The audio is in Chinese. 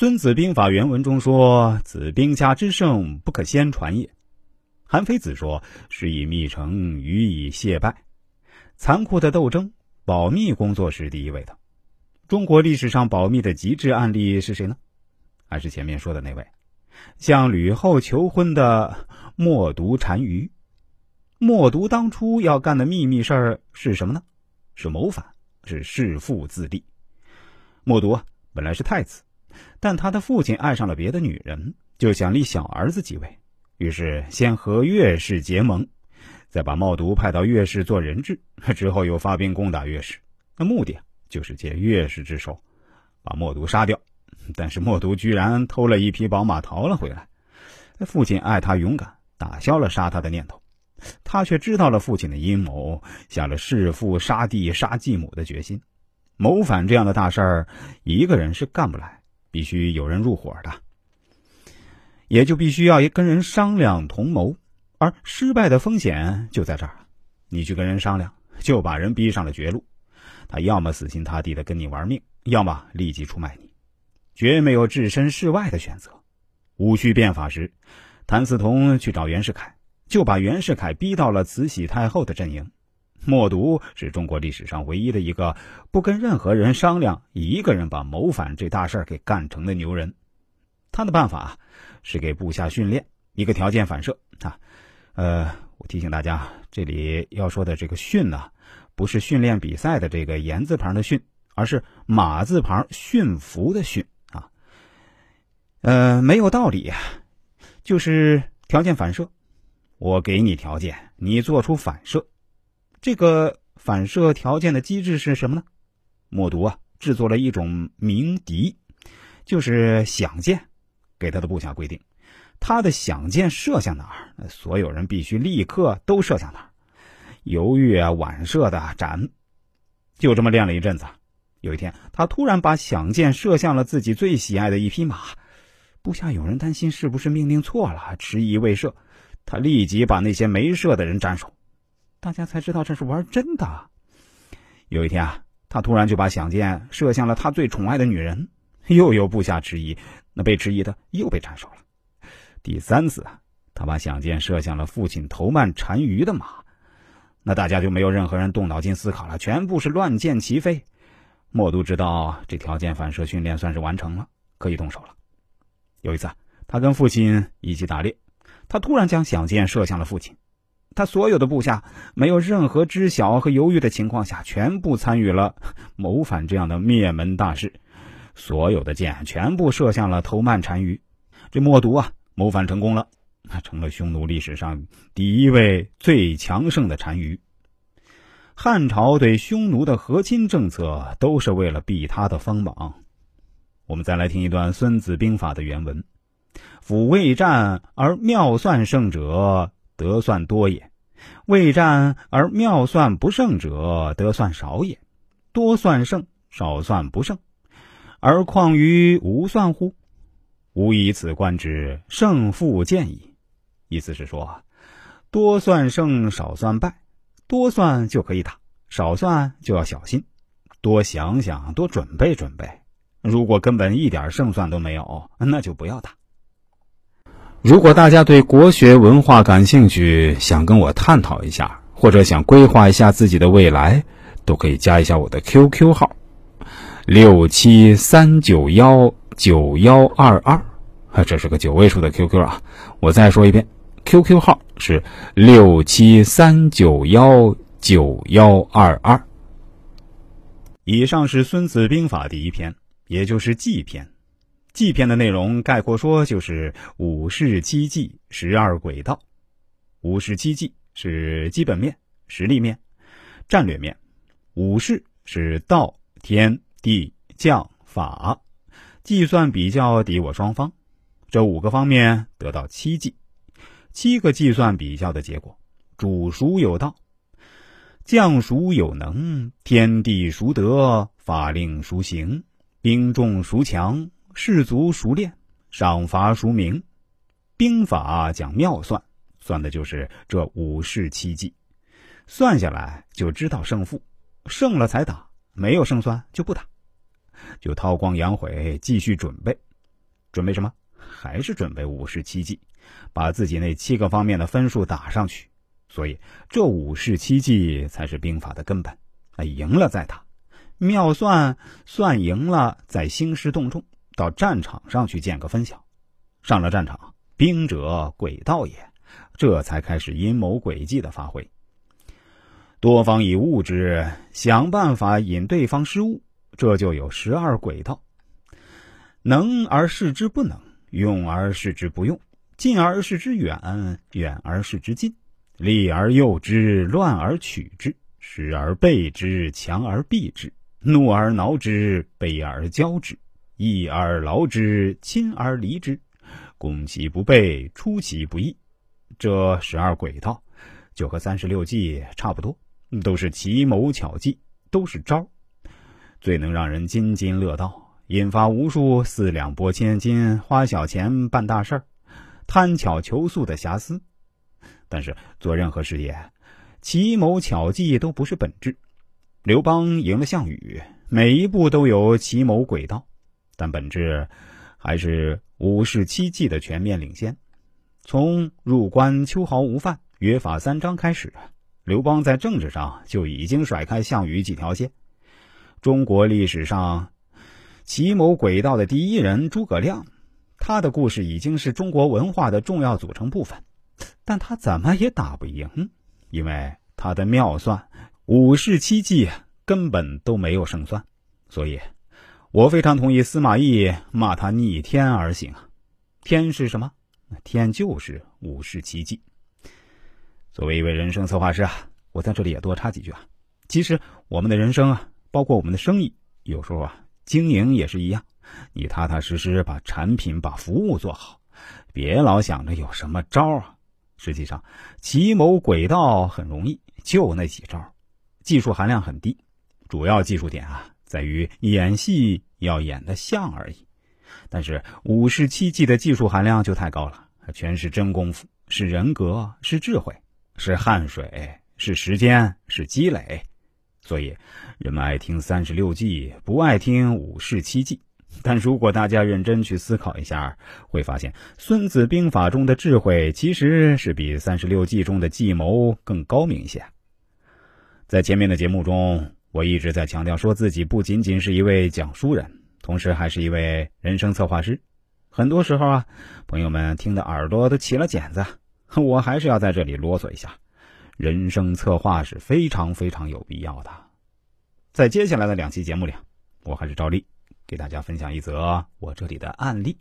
孙子兵法》原文中说：“子兵家之胜，不可先传也。”韩非子说：“是以密成，予以谢败。”残酷的斗争，保密工作是第一位的。中国历史上保密的极致案例是谁呢？还是前面说的那位，向吕后求婚的默读单于。默读当初要干的秘密事儿是什么呢？是谋反，是弑父自立。默读本来是太子。但他的父亲爱上了别的女人，就想立小儿子继位，于是先和岳氏结盟，再把冒毒派到岳氏做人质，之后又发兵攻打岳氏，那目的就是借岳氏之手把默读杀掉。但是默读居然偷了一匹宝马逃了回来，父亲爱他勇敢，打消了杀他的念头，他却知道了父亲的阴谋，下了弑父杀弟杀继母的决心。谋反这样的大事儿，一个人是干不来。必须有人入伙的，也就必须要跟人商量同谋，而失败的风险就在这儿。你去跟人商量，就把人逼上了绝路，他要么死心塌地的跟你玩命，要么立即出卖你，绝没有置身事外的选择。戊戌变法时，谭嗣同去找袁世凯，就把袁世凯逼到了慈禧太后的阵营。默读是中国历史上唯一的一个不跟任何人商量，一个人把谋反这大事儿给干成的牛人。他的办法是给部下训练一个条件反射啊。呃，我提醒大家，这里要说的这个训呢，不是训练比赛的这个言字旁的训，而是马字旁驯服的驯啊。呃，没有道理呀，就是条件反射。我给你条件，你做出反射。这个反射条件的机制是什么呢？默读啊，制作了一种鸣笛，就是响箭，给他的部下规定，他的响箭射向哪儿，所有人必须立刻都射向哪儿，犹豫啊、晚射的斩。就这么练了一阵子，有一天，他突然把响箭射向了自己最喜爱的一匹马，部下有人担心是不是命令错了，迟疑未射，他立即把那些没射的人斩首。大家才知道这是玩真的。有一天啊，他突然就把响箭射向了他最宠爱的女人，又有部下质疑，那被质疑的又被斩首了。第三次啊，他把响箭射向了父亲头曼单于的马，那大家就没有任何人动脑筋思考了，全部是乱箭齐飞。默读知道这条件反射训练算是完成了，可以动手了。有一次，他跟父亲一起打猎，他突然将响箭射向了父亲。他所有的部下没有任何知晓和犹豫的情况下，全部参与了 谋反这样的灭门大事。所有的箭全部射向了头曼单于。这默读啊，谋反成功了，他成了匈奴历史上第一位最强盛的单于。汉朝对匈奴的和亲政策都是为了避他的锋芒。我们再来听一段《孙子兵法》的原文：“夫未战而妙算胜者。”得算多也，未战而妙算不胜者得算少也。多算胜，少算不胜，而况于无算乎？吾以此观之，胜负见矣。意思是说，多算胜，少算败。多算就可以打，少算就要小心，多想想，多准备准备。如果根本一点胜算都没有，那就不要打。如果大家对国学文化感兴趣，想跟我探讨一下，或者想规划一下自己的未来，都可以加一下我的 QQ 号：六七三九幺九幺二二，这是个九位数的 QQ 啊！我再说一遍，QQ 号是六七三九幺九幺二二。以上是《孙子兵法》第一篇，也就是计篇。计篇的内容概括说就是五事七计十二轨道。五事七计是基本面、实力面、战略面；五事是道、天、地、将、法，计算比较敌我双方。这五个方面得到七计，七个计算比较的结果：主孰有道，将孰有能，天地孰得，法令孰行，兵众孰强。士卒熟练，赏罚孰明，兵法讲妙算，算的就是这五事七计。算下来就知道胜负，胜了才打，没有胜算就不打，就韬光养晦，继续准备。准备什么？还是准备五十七计，把自己那七个方面的分数打上去。所以这五十七计才是兵法的根本。啊，赢了再打，妙算算赢了再兴师动众，到战场上去见个分晓。上了战场，兵者诡道也，这才开始阴谋诡计的发挥。多方以误之，想办法引对方失误，这就有十二轨道。能而示之不能，用而示之不用，近而示之远，远而示之近，利而诱之，乱而取之，失而备之，强而避之，怒而挠之，悲而骄之，义而劳之，亲而离之，攻其不备，出其不意。这十二轨道，就和三十六计差不多。都是奇谋巧计，都是招最能让人津津乐道，引发无数四两拨千斤、花小钱办大事儿、贪巧求速的瑕疵。但是做任何事业，奇谋巧计都不是本质。刘邦赢了项羽，每一步都有奇谋诡道，但本质还是五十七计的全面领先。从入关秋毫无犯、约法三章开始。刘邦在政治上就已经甩开项羽几条线。中国历史上奇谋诡道的第一人诸葛亮，他的故事已经是中国文化的重要组成部分，但他怎么也打不赢，因为他的妙算五十七计根本都没有胜算。所以，我非常同意司马懿骂他逆天而行。天是什么？天就是五十七计。作为一位人生策划师啊，我在这里也多插几句啊。其实我们的人生啊，包括我们的生意，有时候啊，经营也是一样。你踏踏实实把产品、把服务做好，别老想着有什么招啊。实际上，奇谋诡道很容易，就那几招，技术含量很低。主要技术点啊，在于演戏要演得像而已。但是五十七计的技术含量就太高了，全是真功夫，是人格，是智慧。是汗水，是时间，是积累，所以人们爱听三十六计，不爱听五十七计。但如果大家认真去思考一下，会发现《孙子兵法》中的智慧其实是比三十六计中的计谋更高明一些。在前面的节目中，我一直在强调，说自己不仅仅是一位讲书人，同时还是一位人生策划师。很多时候啊，朋友们听的耳朵都起了茧子。我还是要在这里啰嗦一下，人生策划是非常非常有必要的。在接下来的两期节目里，我还是照例给大家分享一则我这里的案例。